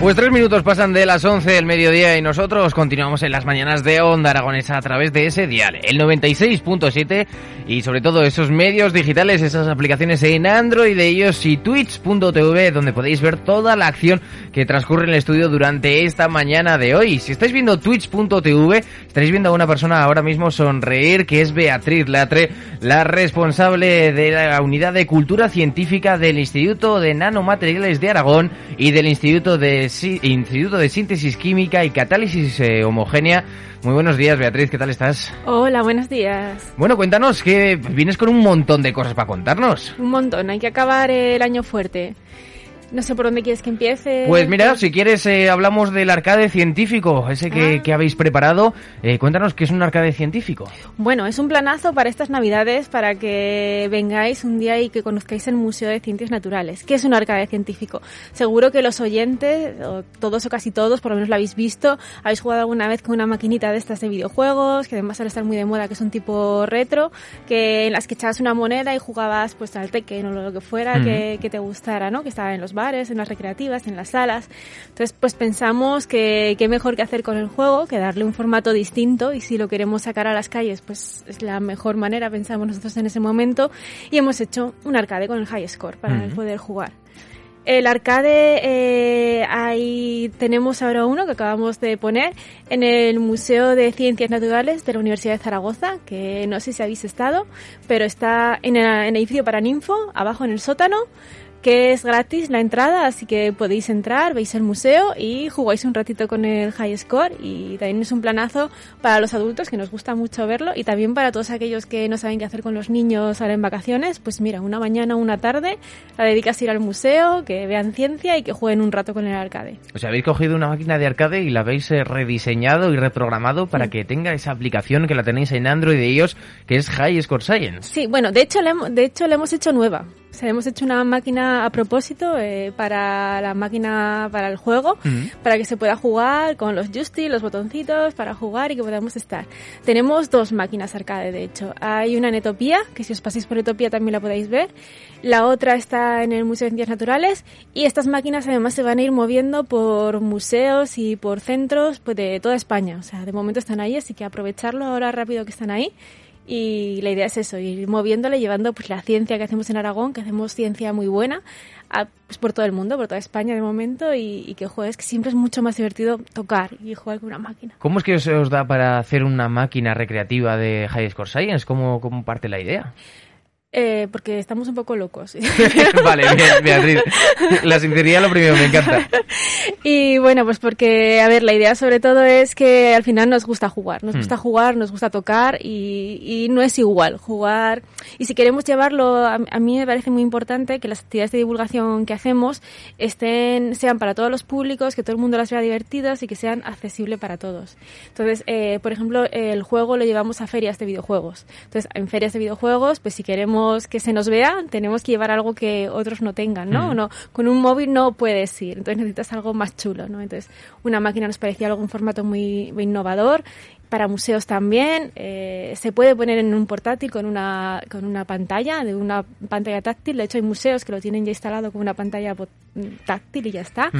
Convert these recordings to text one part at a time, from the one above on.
Pues tres minutos pasan de las 11 del mediodía y nosotros continuamos en las mañanas de Onda Aragonesa a través de ese dial, el 96.7 y sobre todo esos medios digitales, esas aplicaciones en Android de ellos y Twitch.tv donde podéis ver toda la acción que transcurre en el estudio durante esta mañana de hoy. Si estáis viendo Twitch.tv, estaréis viendo a una persona ahora mismo sonreír que es Beatriz Latre, la responsable de la unidad de cultura científica del Instituto de Nanomateriales de Aragón y del Instituto de Instituto de Síntesis Química y Catálisis eh, Homogénea. Muy buenos días, Beatriz, ¿qué tal estás? Hola, buenos días. Bueno, cuéntanos, que vienes con un montón de cosas para contarnos. Un montón, hay que acabar el año fuerte. No sé por dónde quieres que empiece. Pues mira, si quieres eh, hablamos del arcade científico, ese que, que habéis preparado. Eh, cuéntanos qué es un arcade científico. Bueno, es un planazo para estas navidades, para que vengáis un día y que conozcáis el Museo de Ciencias Naturales. ¿Qué es un arcade científico? Seguro que los oyentes, o todos o casi todos, por lo menos lo habéis visto, habéis jugado alguna vez con una maquinita de estas de videojuegos, que además suele estar muy de moda, que es un tipo retro, que en las que echabas una moneda y jugabas pues al Tekken o lo que fuera que, que te gustara, ¿no? Que estaba en los bares, en las recreativas, en las salas. Entonces, pues pensamos que qué mejor que hacer con el juego que darle un formato distinto y si lo queremos sacar a las calles, pues es la mejor manera, pensamos nosotros en ese momento y hemos hecho un arcade con el high score para uh -huh. poder jugar. El arcade, eh, ahí tenemos ahora uno que acabamos de poner en el Museo de Ciencias Naturales de la Universidad de Zaragoza, que no sé si habéis estado, pero está en el, en el edificio Paraninfo, abajo en el sótano que es gratis la entrada, así que podéis entrar, veis el museo y jugáis un ratito con el High Score y también es un planazo para los adultos que nos gusta mucho verlo y también para todos aquellos que no saben qué hacer con los niños ahora en vacaciones, pues mira, una mañana o una tarde la dedicas a ir al museo, que vean ciencia y que jueguen un rato con el arcade. O sea, habéis cogido una máquina de arcade y la habéis rediseñado y reprogramado para sí. que tenga esa aplicación que la tenéis en Android de ellos, que es High Score Science. Sí, bueno, de hecho, le, de hecho le hemos hecho nueva. O sea, hemos hecho una máquina a propósito eh, para la máquina, para el juego, uh -huh. para que se pueda jugar con los joysticks, los botoncitos, para jugar y que podamos estar. Tenemos dos máquinas arcade, de hecho. Hay una en Etopía, que si os pasáis por Etopía también la podéis ver. La otra está en el Museo de Ciencias Naturales. Y estas máquinas además se van a ir moviendo por museos y por centros pues, de toda España. O sea, de momento están ahí, así que aprovecharlo ahora rápido que están ahí y la idea es eso, ir moviéndole, llevando pues la ciencia que hacemos en Aragón, que hacemos ciencia muy buena, a, pues, por todo el mundo, por toda España de momento, y, que juegues, que siempre es mucho más divertido tocar y jugar con una máquina. ¿Cómo es que se os da para hacer una máquina recreativa de High Score Science? ¿Cómo, cómo parte la idea? Eh, porque estamos un poco locos. vale, bien, Beatriz. La sinceridad lo primero, me encanta. Y bueno, pues porque, a ver, la idea sobre todo es que al final nos gusta jugar. Nos hmm. gusta jugar, nos gusta tocar y, y, no es igual jugar. Y si queremos llevarlo, a, a, mí me parece muy importante que las actividades de divulgación que hacemos estén, sean para todos los públicos, que todo el mundo las vea divertidas y que sean accesibles para todos. Entonces, eh, por ejemplo, el juego lo llevamos a ferias de videojuegos. Entonces, en ferias de videojuegos, pues si queremos que se nos vea, tenemos que llevar algo que otros no tengan, ¿no? Mm. no con un móvil no puedes ir, entonces necesitas algo más chulo, ¿no? Entonces, una máquina nos parecía algo un formato muy, muy innovador para museos también eh, se puede poner en un portátil con una con una pantalla de una pantalla táctil de hecho hay museos que lo tienen ya instalado con una pantalla táctil y ya está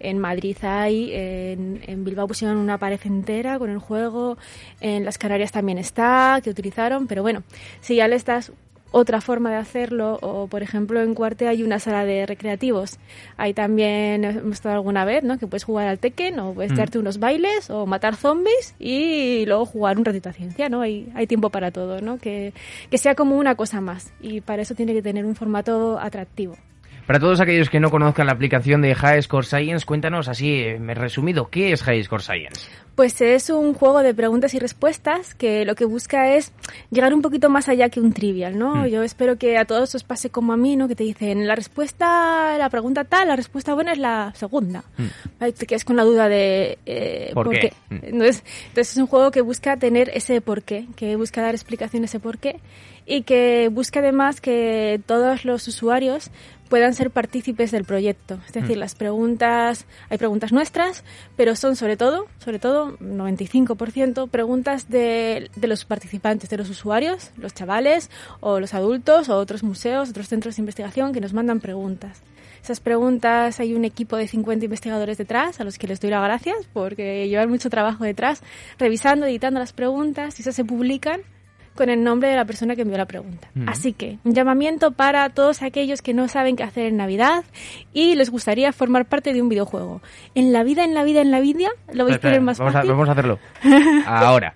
en Madrid hay en, en, Bilbao pusieron una pared entera con el juego en las Canarias también está que utilizaron pero bueno si ya le estás otra forma de hacerlo, o por ejemplo en Cuarte hay una sala de recreativos. Ahí también hemos estado alguna vez, ¿no? Que puedes jugar al Tekken, o puedes mm. darte unos bailes, o matar zombies y luego jugar un ratito a ciencia, ¿no? Hay, hay tiempo para todo, ¿no? Que, que sea como una cosa más. Y para eso tiene que tener un formato atractivo. Para todos aquellos que no conozcan la aplicación de High Score Science, cuéntanos así, eh, resumido, ¿qué es High Score Science? Pues es un juego de preguntas y respuestas que lo que busca es llegar un poquito más allá que un trivial, ¿no? Mm. Yo espero que a todos os pase como a mí, ¿no? Que te dicen la respuesta, la pregunta tal, la respuesta buena es la segunda. Mm. Te quedas con la duda de eh, por, qué. Mm. Entonces, entonces es un juego que busca tener ese por qué, que busca dar explicación ese por qué y que busca además que todos los usuarios puedan ser partícipes del proyecto. Es decir, mm. las preguntas, hay preguntas nuestras, pero son sobre todo, sobre todo, 95% preguntas de, de los participantes, de los usuarios, los chavales o los adultos o otros museos, otros centros de investigación que nos mandan preguntas. Esas preguntas hay un equipo de 50 investigadores detrás, a los que les doy las gracias porque llevan mucho trabajo detrás, revisando, editando las preguntas y esas se publican con el nombre de la persona que envió la pregunta. Así que, un llamamiento para todos aquellos que no saben qué hacer en Navidad y les gustaría formar parte de un videojuego. En la vida, en la vida, en la vida, lo vais a tener más fácil. vamos a hacerlo. Ahora.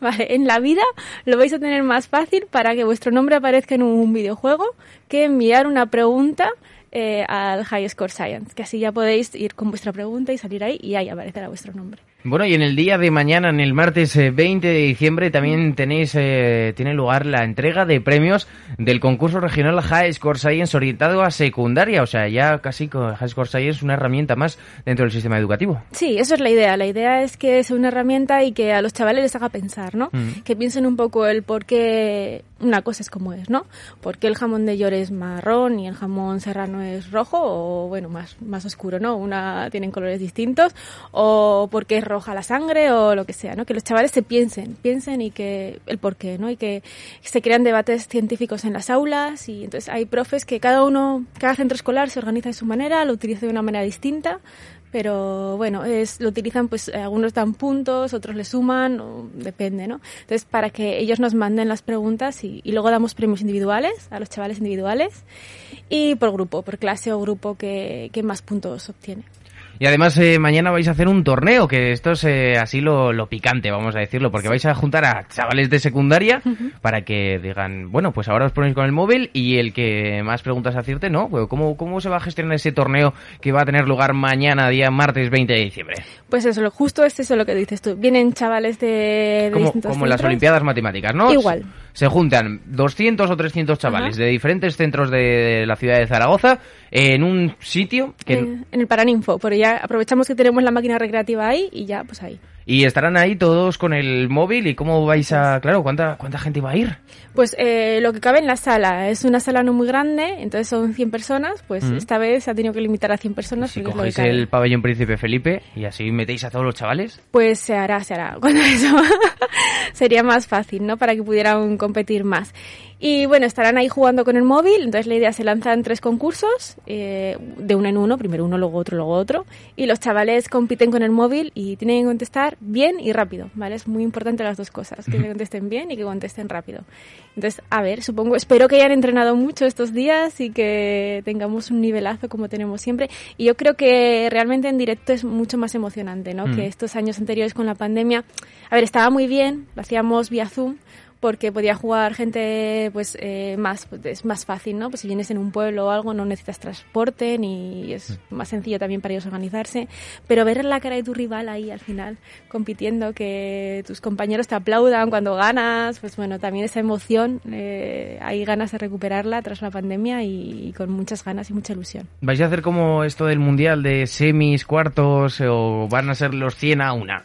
vale, en la vida lo vais a tener más fácil para que vuestro nombre aparezca en un videojuego que enviar una pregunta eh, al High Score Science, que así ya podéis ir con vuestra pregunta y salir ahí y ahí aparecerá vuestro nombre. Bueno, y en el día de mañana, en el martes 20 eh, de diciembre, también tenéis, eh, tiene lugar la entrega de premios del concurso regional High Score Science orientado a secundaria. O sea, ya casi High Score Science es una herramienta más dentro del sistema educativo. Sí, eso es la idea. La idea es que sea una herramienta y que a los chavales les haga pensar, ¿no? Mm. Que piensen un poco el por qué una cosa es como es, ¿no? ¿Por qué el jamón de York es marrón y el jamón serrano es rojo o, bueno, más, más oscuro, ¿no? Una tienen colores distintos o por qué es roja la sangre o lo que sea, ¿no? Que los chavales se piensen, piensen y que el por qué, ¿no? Y que se crean debates científicos en las aulas y entonces hay profes que cada uno, cada centro escolar se organiza de su manera, lo utiliza de una manera distinta, pero bueno, es, lo utilizan, pues algunos dan puntos, otros le suman, depende, ¿no? Entonces, para que ellos nos manden las preguntas y, y, luego damos premios individuales a los chavales individuales y por grupo, por clase o grupo que, que más puntos obtiene. Y además eh, mañana vais a hacer un torneo, que esto es eh, así lo, lo, picante, vamos a decirlo, porque vais a juntar a chavales de secundaria para que digan, bueno, pues ahora os ponéis con el móvil y el que más preguntas acierte, ¿no? ¿Cómo, ¿Cómo se va a gestionar ese torneo que va a tener lugar mañana, día martes 20 de diciembre? Pues eso, justo es eso lo que dices tú. Vienen chavales de, de como, como las Olimpiadas Matemáticas, ¿no? Igual se juntan 200 o 300 chavales de diferentes centros de, la ciudad de Zaragoza en un sitio que... En, el Paraninfo, pero ya aprovechamos que tenemos la máquina recreativa ahí y ya, pues ahí. Y estarán ahí todos con el móvil y cómo vais a... Claro, ¿cuánta, cuánta gente va a ir? Pues eh, lo que cabe en la sala. Es una sala no muy grande, entonces son 100 personas. Pues esta vez se ha tenido que limitar a 100 personas. Si cogéis el pabellón Príncipe Felipe y así metéis a todos los chavales. Pues se hará, se hará. Cuando eso sería más fácil, ¿no? Para que pudieran competir más. Y bueno, estarán ahí jugando con el móvil, entonces la idea se lanzan tres concursos, eh, de uno en uno, primero uno, luego otro, luego otro, y los chavales compiten con el móvil y tienen que contestar bien y rápido, ¿vale? Es muy importante las dos cosas, que contesten bien y que contesten rápido. Entonces, a ver, supongo, espero que hayan entrenado mucho estos días y que tengamos un nivelazo como tenemos siempre. Y yo creo que realmente en directo es mucho más emocionante, ¿no? Que estos años anteriores con la pandemia. A ver, estaba muy bien, lo hacíamos vía Zoom, porque podía jugar gente pues eh, más pues, es más fácil no pues si vienes en un pueblo o algo no necesitas transporte ni es mm. más sencillo también para ellos organizarse. Pero ver la cara de tu rival ahí al final compitiendo que tus compañeros te aplaudan cuando ganas pues bueno también esa emoción eh, hay ganas de recuperarla tras la pandemia y, con muchas ganas y mucha ilusión. Vais a hacer como esto del mundial de semis cuartos o van a ser los 100 a una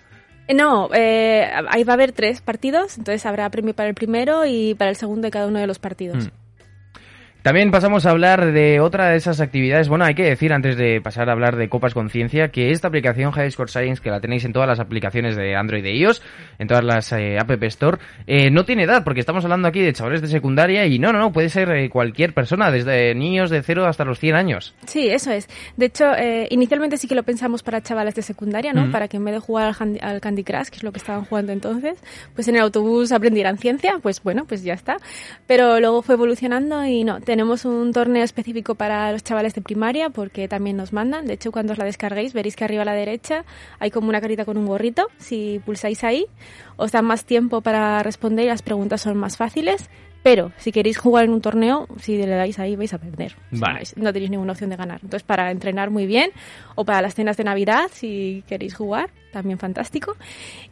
no, eh, ahí va a haber tres partidos, entonces habrá premio para el primero y para el segundo de cada uno de los partidos. Mm. También pasamos a hablar de otra de esas actividades. Bueno, hay que decir antes de pasar a hablar de Copas Conciencia que esta aplicación High Score Science, que la tenéis en todas las aplicaciones de Android e iOS, en todas las eh, App Store, eh, no tiene edad, porque estamos hablando aquí de chavales de secundaria y no, no, no, puede ser eh, cualquier persona, desde niños de 0 hasta los 100 años. Sí, eso es. De hecho, inicialmente sí que lo pensamos para chavales de secundaria, ¿no? Para que en vez de jugar al, Candy Crush, que es lo que estaban jugando entonces, pues en el autobús aprendieran ciencia, pues bueno, pues ya está. Pero luego fue evolucionando y no, tenemos un torneo específico para los chavales de primaria porque también nos mandan. De hecho, cuando os la descarguéis, veréis que arriba a la derecha hay como una carita con un gorrito. Si pulsáis ahí, os dan más tiempo para responder y las preguntas son más fáciles. Pero si queréis jugar en un torneo, si le dais ahí vais a perder. O sea, Vale. no tenéis ninguna opción de ganar. Entonces, para entrenar muy bien, o para las cenas de Navidad, si queréis jugar, también fantástico.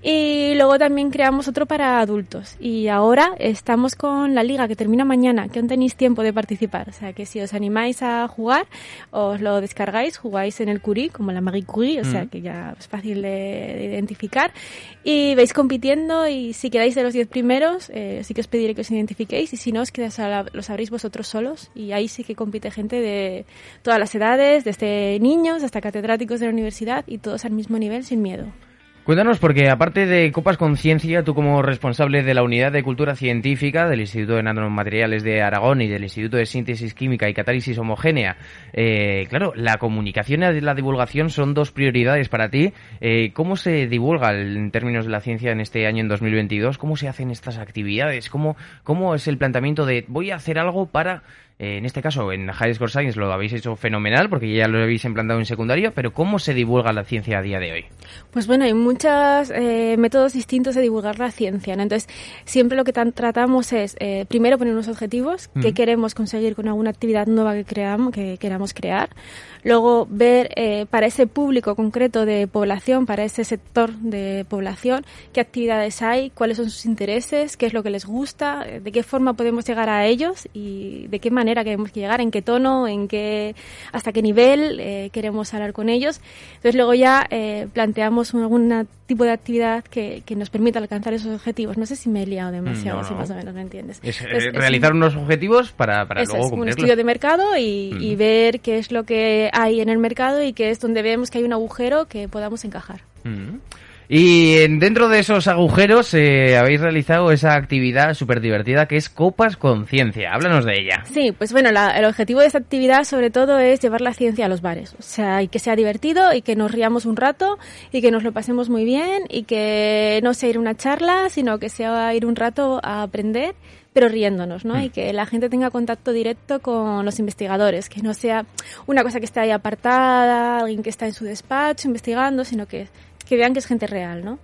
Y luego también creamos otro para adultos. Y ahora estamos con la liga que termina mañana, que aún tenéis tiempo de participar. O sea, que si os animáis a jugar, os lo descargáis, jugáis en el Curie, como la Marie Curie, o sea, Mm. que ya es fácil de, de identificar. Y vais compitiendo y si quedáis de los 10 primeros, eh, sí que os pediré que os identifiquéis y si no, os quedáis a la- lo sabréis vosotros solos. Y ahí sí que compite gente de todas las edades, desde niños hasta catedráticos de la universidad y todos al mismo nivel sin miedo. Cuéntanos, porque aparte de Copas Conciencia, tú como responsable de la Unidad de Cultura Científica del Instituto de Nanomateriales de Aragón y del Instituto de Síntesis Química y Catálisis Homogénea, eh, claro, la comunicación y la divulgación son dos prioridades para ti. Eh, ¿Cómo se divulga en términos de la ciencia en este año, en 2022? ¿Cómo se hacen estas actividades? ¿Cómo, cómo es el planteamiento de voy a hacer algo para... eh, en este caso, en High Score Science lo habéis hecho fenomenal porque ya lo habéis implantado en secundaria, pero ¿cómo se divulga la ciencia a día de hoy? Pues bueno, hay muchos eh, métodos distintos de divulgar la ciencia. ¿no? Entonces, siempre lo que tan- tratamos es, eh, primero, poner unos objetivos, qué Ujú. queremos conseguir con alguna actividad nueva que, creamos, que queramos crear. Luego, ver eh, para ese público concreto de población, para ese sector de población, qué actividades hay, cuáles son sus intereses, qué es lo que les gusta, de qué forma podemos llegar a ellos y de qué manera queremos que llegar, en qué tono, en qué, hasta qué nivel eh, queremos hablar con ellos. Entonces luego ya eh, planteamos algún tipo de actividad que, que nos permita alcanzar esos objetivos. No sé si me he liado demasiado, Mm, no, si no. más o menos me entiendes. Es, eh, Entonces, es realizar un- unos objetivos para, para luego es, un cumplirlos. estudio de mercado y, y ver qué es lo que hay en el mercado y qué es donde vemos que hay un agujero que podamos encajar. Mm. Y en- dentro de esos agujeros eh, habéis realizado esa actividad súper divertida que es Copas Conciencia. Háblanos de ella. Sí, pues bueno, la- el objetivo de esta actividad sobre todo es llevar la ciencia a los bares. O sea, y que sea divertido y que nos riamos un rato y que nos lo pasemos muy bien y que no sea ir a una charla, sino que sea ir un rato a aprender pero riéndonos, ¿no? Mm. Y que la gente tenga contacto directo con los investigadores, que no sea una cosa que esté ahí apartada, alguien que está en su despacho investigando, sino que, que vean que es gente real, ¿no?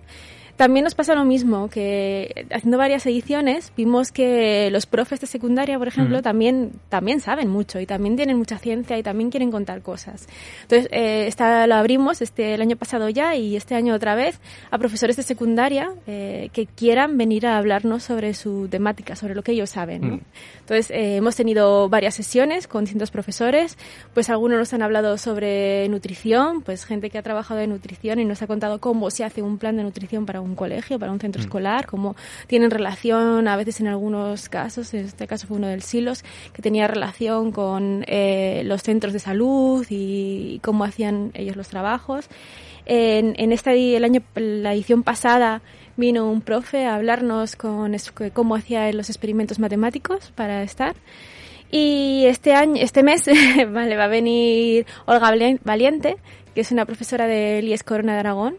También nos pasa lo mismo, que haciendo varias ediciones vimos que los profes de secundaria, por ejemplo, también, también saben mucho y también tienen mucha ciencia y también quieren contar cosas. Entonces, eh, esta lo abrimos este, el año pasado ya y este año otra vez a profesores de secundaria eh, que quieran venir a hablarnos sobre su temática, sobre lo que ellos saben. ¿no? Mm. Entonces, eh, hemos tenido varias sesiones con distintos profesores, pues algunos nos han hablado sobre nutrición, pues gente que ha trabajado en nutrición y nos ha contado cómo se hace un plan de nutrición para un colegio, para un centro Mm. escolar, cómo tienen relación a veces en algunos casos, en este caso fue uno del Silos, que tenía relación con eh, los centros de salud y cómo hacían ellos los trabajos. En, en esta el año la edición pasada vino un profe a hablarnos con cómo hacía los experimentos matemáticos para estar. Y este año, este mes, vale, va a venir Olga Valien- Valiente, que es una profesora del IES Corona de Aragón,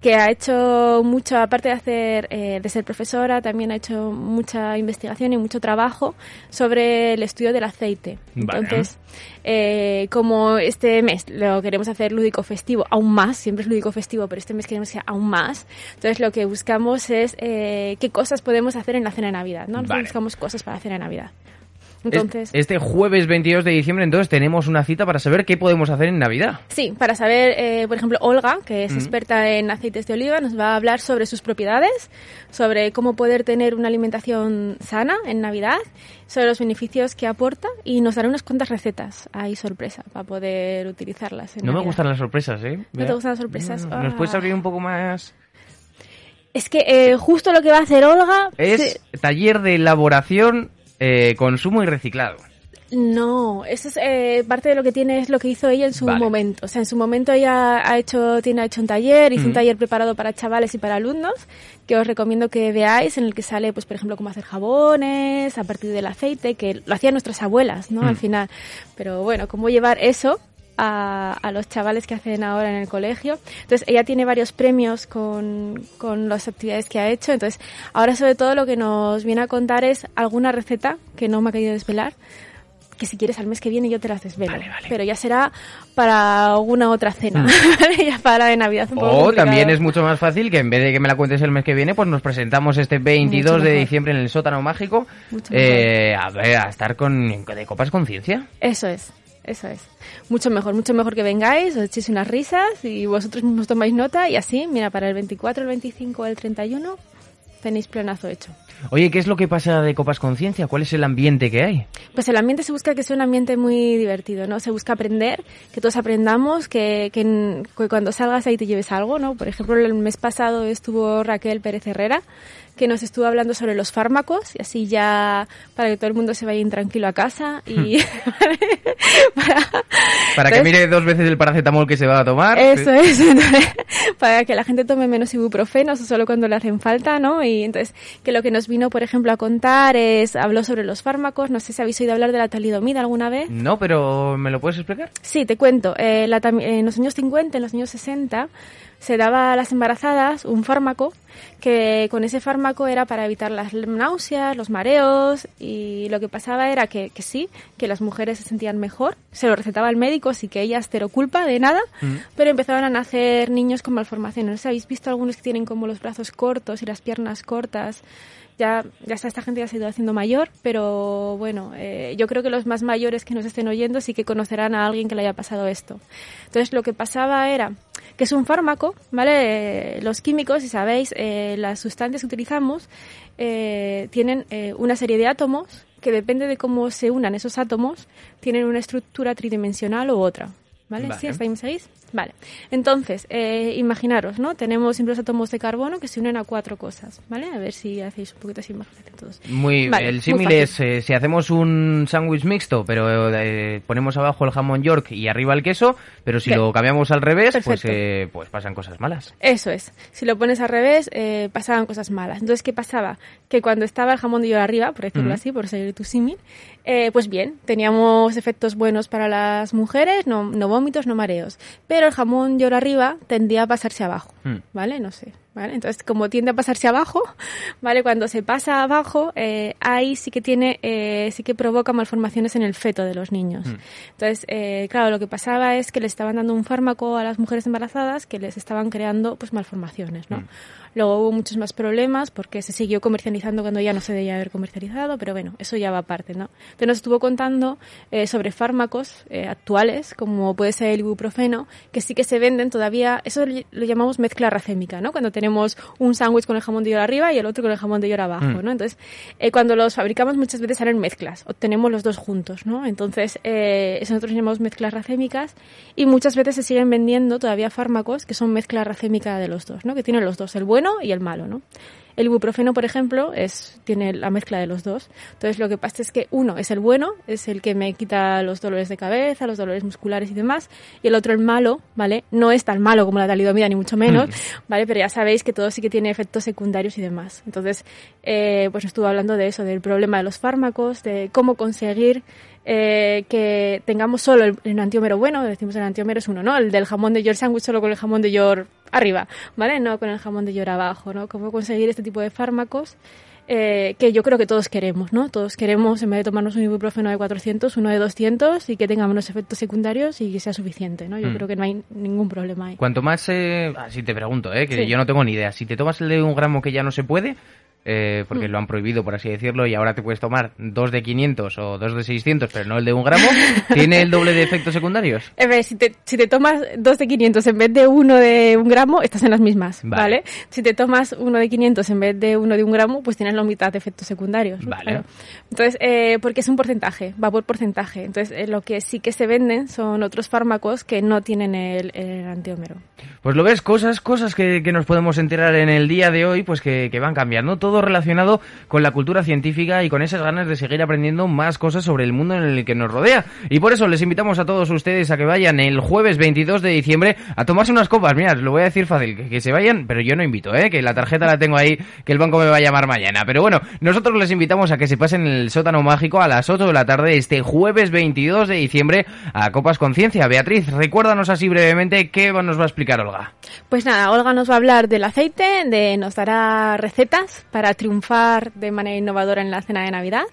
que ha hecho mucho, aparte de hacer, eh, de ser profesora, también ha hecho mucha investigación y mucho trabajo sobre el estudio del aceite. Vale. Entonces, eh, como este mes lo queremos hacer lúdico festivo, aún más, siempre es lúdico festivo, pero este mes queremos que sea aún más. Entonces, lo que buscamos es eh, qué cosas podemos hacer en la cena de Navidad, ¿no? Nosotros Vale. buscamos cosas para la cena de Navidad. Es- Entonces, Este jueves 22 de diciembre, entonces, tenemos una cita para saber qué podemos hacer en Navidad. Sí, para saber, eh, por ejemplo, Olga, que es experta en aceites de oliva, nos va a hablar sobre sus propiedades, sobre cómo poder tener una alimentación sana en Navidad, sobre los beneficios que aporta y nos dará unas cuantas recetas ahí sorpresa para poder utilizarlas. En No me gustan las sorpresas, ¿eh? ¿No te gustan las sorpresas? No, ¿Nos Ah. puedes abrir un poco más? Es que eh, justo lo que va a hacer Olga Es taller de elaboración, eh, consumo y reciclado. No, eso es eh, parte de lo que tiene es lo que hizo ella en su Vale. momento. O sea, en su momento ella ha hecho, tiene ha hecho un taller, hizo un taller preparado para chavales y para alumnos, que os recomiendo que veáis, en el que sale, pues, por ejemplo, cómo hacer jabones a partir del aceite, que lo hacían nuestras abuelas, ¿no? Mm. Al final. Pero bueno, cómo llevar eso a, a los chavales que hacen ahora en el colegio. Entonces, ella tiene varios premios con, con las actividades que ha hecho. Entonces, ahora sobre todo lo que nos viene a contar es alguna receta que no me ha querido desvelar que si quieres al mes que viene yo te las desvelo. Vale, vale. Pero ya será para alguna otra cena, Mm. ya para de Navidad un poco O complicado. también es mucho más fácil que en vez de que me la cuentes el mes que viene, pues nos presentamos este 22 Mucho de diciembre en el sótano mágico eh, a, ver, a estar con de copas conciencia. Eso es, eso es. Mucho mejor, mucho mejor que vengáis, os echéis unas risas y vosotros mismos tomáis nota y así, mira, para el 24, el 25 o el 31 tenéis planazo hecho. Oye, ¿qué es lo que pasa de copas conciencia? ¿Cuál es el ambiente que hay? Pues el ambiente se busca que sea un ambiente muy divertido, ¿no? Se busca aprender, que todos aprendamos, que, que, que cuando salgas ahí te lleves algo, ¿no? Por ejemplo, el mes pasado estuvo Raquel Pérez Herrera, que nos estuvo hablando sobre los fármacos, y así ya para que todo el mundo se vaya intranquilo a casa y para, Para que Entonces- mire dos veces el paracetamol que se va a tomar. Eso es, entonces, para que la gente tome menos ibuprofenos solo cuando le hacen falta, ¿no? Y entonces, que lo que nos vino, por ejemplo, a contar es, habló sobre los fármacos, no sé si habéis oído hablar de la talidomida alguna vez. No, pero ¿me lo puedes explicar? Sí, te cuento. Eh, la en los años 50, en los años 60, se daba a las embarazadas un fármaco que con ese fármaco era para evitar las náuseas, los mareos y lo que pasaba era que, que sí, que las mujeres se sentían mejor, se lo recetaba el médico, así que ellas cero culpa de nada, pero empezaban a nacer niños con malformaciones. ¿Habéis visto algunos que tienen como los brazos cortos y las piernas cortas? Ya, ya está, esta gente ya se ha ido haciendo mayor, pero bueno, eh, yo creo que los más mayores que nos estén oyendo sí que conocerán a alguien que le haya pasado esto. Entonces lo que pasaba era que es un fármaco, ¿vale? Eh, los químicos, si sabéis, eh, las sustancias que utilizamos eh, tienen una serie de átomos que depende de cómo se unan esos átomos, tienen una estructura tridimensional u otra. ¿Vale? Vale. ¿Sí? ¿Hasta ahí me seguís? Vale. Entonces, eh, imaginaros, ¿no? Tenemos siempre los átomos de carbono que se unen a cuatro cosas, ¿vale? A ver si hacéis un poquito así, imagínate todos. Muy, Vale, el símil es eh, si hacemos un sándwich mixto, pero eh, ponemos abajo el jamón York y arriba el queso, pero si lo cambiamos al revés, pues, Perfecto. eh, pues pasan cosas malas. Eso es. Si lo pones al revés, eh, pasaban cosas malas. Entonces, ¿qué pasaba? Que cuando estaba el jamón de york arriba, por decirlo así, por seguir tu símil, eh, pues bien, teníamos efectos buenos para las mujeres, no, no vómitos, no mareos. Pero el jamón york arriba tendía a pasarse abajo, Mm. ¿vale? No sé. ¿Vale? Entonces, como tiende a pasarse abajo, ¿vale? Cuando se pasa abajo, eh, ahí sí que tiene, eh, sí que provoca malformaciones en el feto de los niños. Mm. Entonces, eh, claro, lo que pasaba es que le estaban dando un fármaco a las mujeres embarazadas que les estaban creando, pues, malformaciones, ¿no? Mm. Luego hubo muchos más problemas porque se siguió comercializando cuando ya no se debía haber comercializado, pero bueno, eso ya va aparte, ¿no? Entonces nos estuvo contando eh, sobre fármacos eh, actuales, como puede ser el ibuprofeno, que sí que se venden todavía, eso lo llamamos mezcla racémica, ¿no? Cuando tenemos un sándwich con el jamón de york arriba y el otro con el jamón de york abajo, Mm. ¿no? Entonces, eh, cuando los fabricamos muchas veces salen mezclas, obtenemos los dos juntos, ¿no? Entonces, eh, eso nosotros llamamos mezclas racémicas y muchas veces se siguen vendiendo todavía fármacos que son mezcla racémica de los dos, ¿no? Que tienen los dos, el bueno y el malo, ¿no? El ibuprofeno, por ejemplo, es, tiene la mezcla de los dos. Entonces, lo que pasa es que uno es el bueno, es el que me quita los dolores de cabeza, los dolores musculares y demás, y el otro, el malo, ¿vale? No es tan malo como la talidomida, ni mucho menos, ¿vale? Pero ya sabéis que todo sí que tiene efectos secundarios y demás. Entonces, eh, pues estuvo hablando de eso, del problema de los fármacos, de cómo conseguir eh, que tengamos solo el, el antiómero bueno, decimos el antiómero es uno, ¿no? El del jamón de york sándwich solo con el jamón de york arriba, ¿vale? No con el jamón de york abajo, ¿no? Cómo conseguir este tipo de fármacos eh, que yo creo que todos queremos, ¿no? Todos queremos, en vez de tomarnos un ibuprofeno de 400, uno de 200 y que tenga menos efectos secundarios y que sea suficiente, ¿no? Yo Mm. creo que no hay ningún problema ahí. Cuanto más, eh, ah, si te pregunto, eh, que Sí. yo no tengo ni idea, si te tomas el de un gramo que ya no se puede, eh, porque Mm. lo han prohibido, por así decirlo, y ahora te puedes tomar dos de 500 o dos de 600, pero no el de un gramo, ¿tiene el doble de efectos secundarios? A ver, si te, si te tomas dos de 500 en vez de uno de un gramo, estás en las mismas, Vale. ¿vale? Si te tomas uno de 500 en vez de uno de un gramo, pues tienes la mitad de efectos secundarios. Vale. Claro. Entonces, eh, porque es un porcentaje, va por porcentaje. Entonces, eh, lo que sí que se venden son otros fármacos que no tienen el, el antiómero. Pues lo ves, cosas, cosas que, que nos podemos enterar en el día de hoy, pues que, que van cambiando. Todo relacionado con la cultura científica y con esas ganas de seguir aprendiendo más cosas sobre el mundo en el que nos rodea. Y por eso les invitamos a todos ustedes a que vayan el jueves 22 de diciembre a tomarse unas copas. Mira, os lo voy a decir fácil, que, se vayan, pero yo no invito, ¿eh? Que la tarjeta la tengo ahí, que el banco me va a llamar mañana. Pero bueno, nosotros les invitamos a que se pasen en el sótano mágico a las 8 de la tarde este jueves 22 de diciembre a Copas Conciencia. Beatriz, recuérdanos así brevemente qué nos va a explicar Olga. Pues nada, Olga nos va a hablar del aceite, de, nos dará recetas para para triunfar de manera innovadora en la cena de Navidad.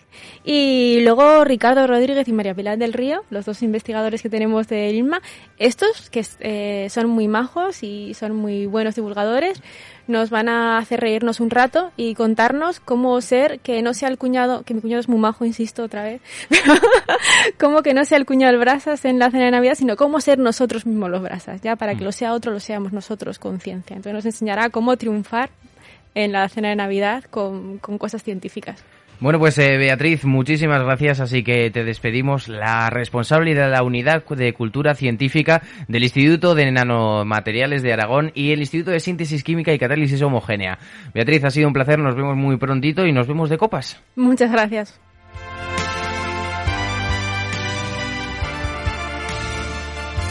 Y luego Ricardo Rodríguez y María Pilar del Río, los dos investigadores que tenemos de ILMA, estos que eh, son muy majos y son muy buenos divulgadores, nos van a hacer reírnos un rato y contarnos cómo ser que no sea el cuñado, que mi cuñado es muy majo, insisto otra vez, cómo que no sea el cuñado del brasas en la cena de Navidad, sino cómo ser nosotros mismos los brasas, ya para que lo sea otro, lo seamos nosotros con ciencia. Entonces nos enseñará cómo triunfar en la cena de Navidad con, con cosas científicas. Bueno, pues eh, Beatriz, muchísimas gracias. Así que te despedimos. La responsable de la Unidad de Cultura Científica del Instituto de Nanomateriales de Aragón y el Instituto de Síntesis Química y Catálisis Homogénea. Beatriz, ha sido un placer. Nos vemos muy prontito y nos vemos de copas. Muchas gracias.